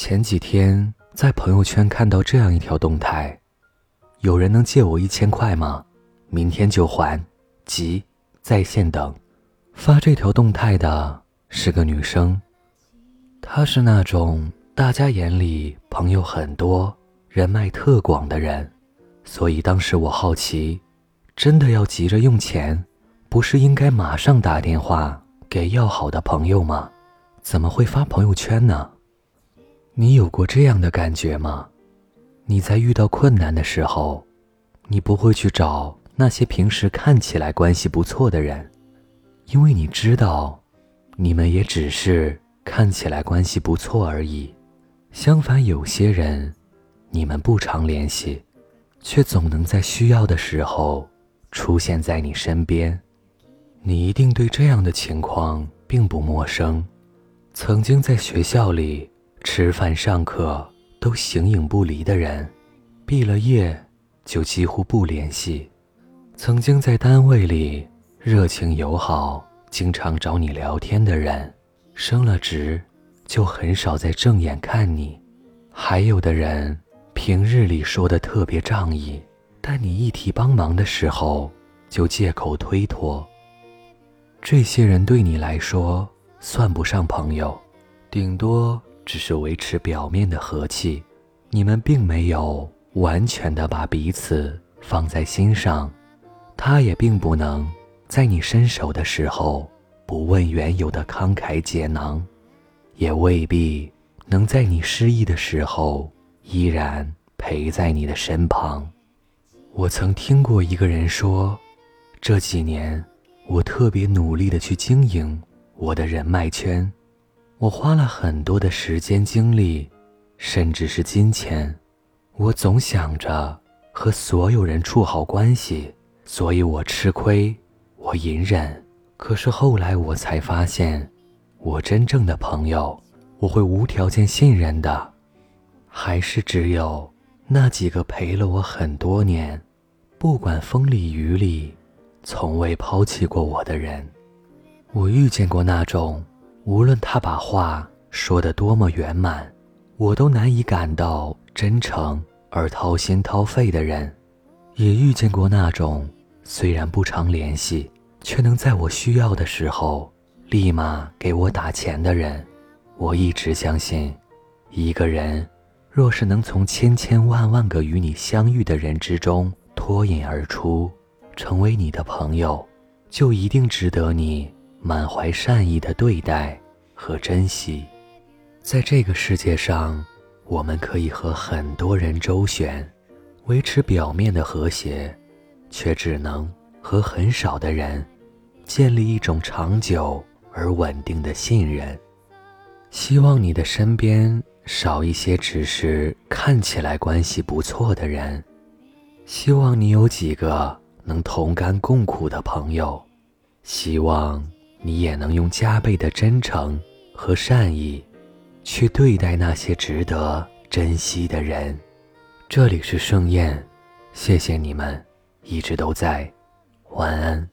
前几天在朋友圈看到这样一条动态：有人能借我一千块吗？明天就还，急，在线等。发这条动态的是个女生，她是那种大家眼里朋友很多、人脉特广的人，所以当时我好奇，真的要急着用钱，不是应该马上打电话给要好的朋友吗？怎么会发朋友圈呢？你有过这样的感觉吗？你在遇到困难的时候，你不会去找那些平时看起来关系不错的人，因为你知道，你们也只是看起来关系不错而已。相反，有些人，你们不常联系，却总能在需要的时候出现在你身边。你一定对这样的情况并不陌生。曾经在学校里吃饭、上课都形影不离的人，毕了业就几乎不联系；曾经在单位里热情友好、经常找你聊天的人，升了职就很少再正眼看你；还有的人平日里说的特别仗义，但你一提帮忙的时候就借口推脱。这些人对你来说。算不上朋友，顶多只是维持表面的和气。你们并没有完全的把彼此放在心上，他也并不能在你伸手的时候不问缘由的慷慨解囊，也未必能在你失意的时候依然陪在你的身旁。我曾听过一个人说，这几年我特别努力的去经营。我的人脉圈，我花了很多的时间、精力，甚至是金钱。我总想着和所有人处好关系，所以我吃亏，我隐忍。可是后来我才发现，我真正的朋友，我会无条件信任的，还是只有那几个陪了我很多年，不管风里雨里，从未抛弃过我的人。我遇见过那种，无论他把话说得多么圆满，我都难以感到真诚而掏心掏肺的人；也遇见过那种，虽然不常联系，却能在我需要的时候立马给我打钱的人。我一直相信，一个人若是能从千千万万个与你相遇的人之中脱颖而出，成为你的朋友，就一定值得你。满怀善意的对待和珍惜，在这个世界上，我们可以和很多人周旋，维持表面的和谐，却只能和很少的人建立一种长久而稳定的信任。希望你的身边少一些只是看起来关系不错的人，希望你有几个能同甘共苦的朋友，希望。你也能用加倍的真诚和善意，去对待那些值得珍惜的人。这里是盛宴，谢谢你们一直都在，晚安。